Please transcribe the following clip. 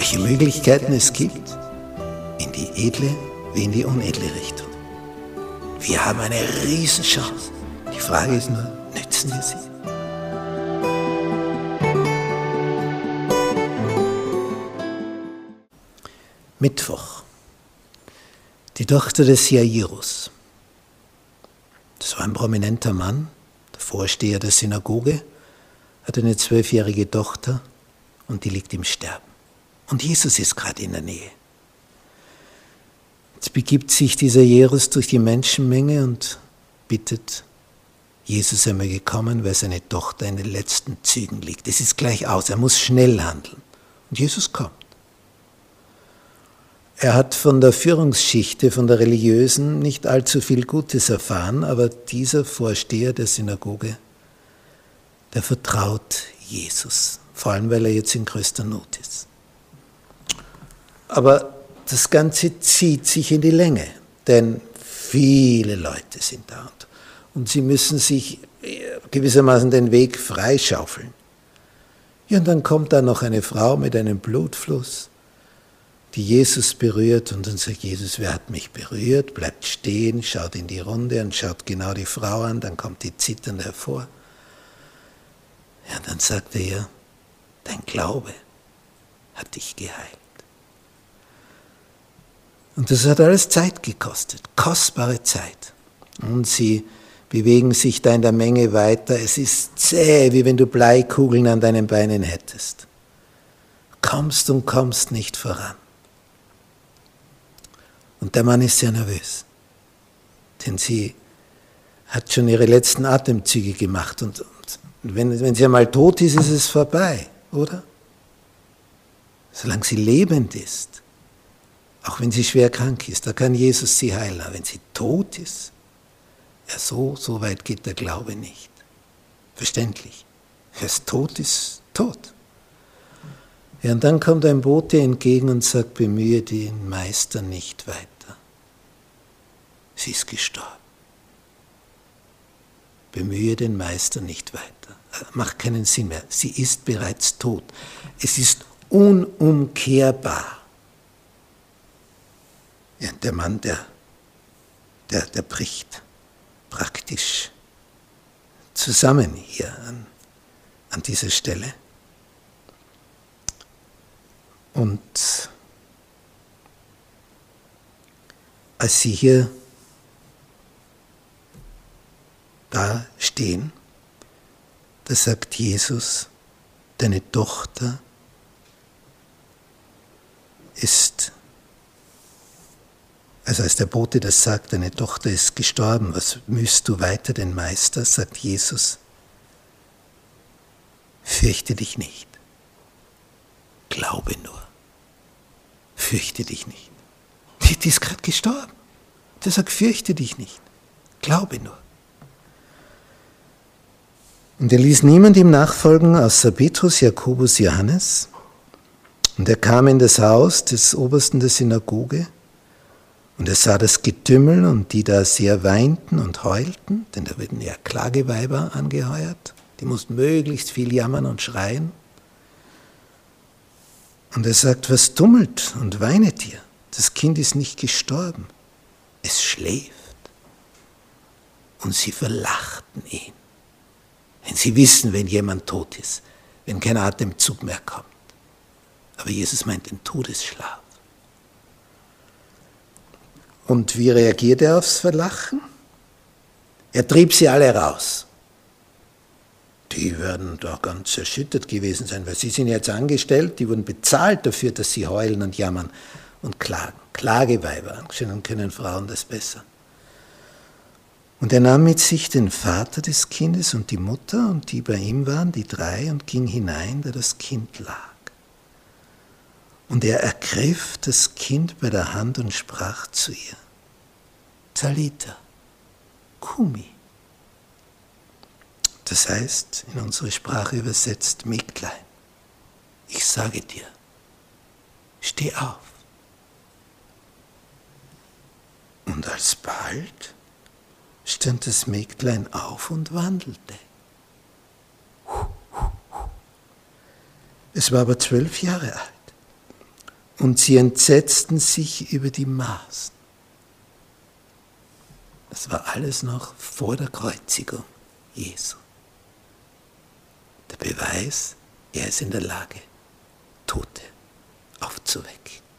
welche Möglichkeiten es gibt, in die edle wie in die unedle Richtung. Wir haben eine Riesenchance. Die Frage ist nur, nützen wir sie? Mittwoch. Die Tochter des Jairus. Das war ein prominenter Mann, der Vorsteher der Synagoge, hat eine zwölfjährige Tochter und die liegt im Sterben. Und Jesus ist gerade in der Nähe. Jetzt begibt sich dieser Jairus durch die Menschenmenge und bittet Jesus, er möge kommen, weil seine Tochter in den letzten Zügen liegt. Es ist gleich aus, er muss schnell handeln. Und Jesus kommt. Er hat von der Führungsschichte, von der religiösen, nicht allzu viel Gutes erfahren, aber dieser Vorsteher der Synagoge, der vertraut Jesus, vor allem weil er jetzt in größter Not ist. Aber das Ganze zieht sich in die Länge, denn viele Leute sind da und sie müssen sich gewissermaßen den Weg freischaufeln. Ja, und dann kommt da noch eine Frau mit einem Blutfluss die Jesus berührt und dann sagt Jesus, wer hat mich berührt? Bleibt stehen, schaut in die Runde und schaut genau die Frau an, dann kommt die zitternd hervor. Ja, dann sagt er ihr, dein Glaube hat dich geheilt. Und das hat alles Zeit gekostet, kostbare Zeit. Und sie bewegen sich da in der Menge weiter. Es ist zäh, wie wenn du Bleikugeln an deinen Beinen hättest. Kommst und kommst nicht voran. Und der Mann ist sehr nervös, denn sie hat schon ihre letzten Atemzüge gemacht und, und wenn, wenn sie einmal tot ist, ist es vorbei, oder? Solange sie lebend ist, auch wenn sie schwer krank ist, da kann Jesus sie heilen. Aber wenn sie tot ist, ja, so, so weit geht der Glaube nicht. Verständlich. Wer ist tot, ist tot. Ja, und dann kommt ein Bote entgegen und sagt, bemühe den Meister nicht weiter. Sie ist gestorben. Bemühe den Meister nicht weiter. Macht keinen Sinn mehr. Sie ist bereits tot. Es ist unumkehrbar. Ja, der Mann, der, der, der bricht praktisch zusammen hier an, an dieser Stelle. Und als sie hier da stehen, da sagt Jesus, deine Tochter ist, also als der Bote das sagt, deine Tochter ist gestorben, was müsst du weiter den Meister, sagt Jesus, fürchte dich nicht, glaube nur, fürchte dich nicht. Die, die ist gerade gestorben. Der sagt, fürchte dich nicht, glaube nur. Und er ließ niemand ihm nachfolgen außer Petrus, Jakobus, Johannes. Und er kam in das Haus des Obersten der Synagoge und er sah das Getümmel und die da sehr weinten und heulten, denn da werden ja Klageweiber angeheuert, die mussten möglichst viel jammern und schreien. Und er sagt, was dummelt und weinet ihr? Das Kind ist nicht gestorben, es schläft. Und sie verlachten ihn. Wenn sie wissen, wenn jemand tot ist, wenn kein Atemzug mehr kommt. Aber Jesus meint den Todesschlaf. Und wie reagiert er aufs Verlachen? Er trieb sie alle raus. Die werden da ganz erschüttert gewesen sein, weil sie sind jetzt angestellt, die wurden bezahlt dafür, dass sie heulen und jammern und klagen. Klageweiber, anscheinend können Frauen das besser. Und er nahm mit sich den Vater des Kindes und die Mutter und die bei ihm waren, die drei, und ging hinein, da das Kind lag. Und er ergriff das Kind bei der Hand und sprach zu ihr, Talita, Kumi. Das heißt, in unsere Sprache übersetzt, Mägdlein, ich sage dir, steh auf. Und alsbald stand das Mägdlein auf und wandelte. Es war aber zwölf Jahre alt und sie entsetzten sich über die Maßen. Das war alles noch vor der Kreuzigung Jesu. Der Beweis, er ist in der Lage, Tote aufzuwecken.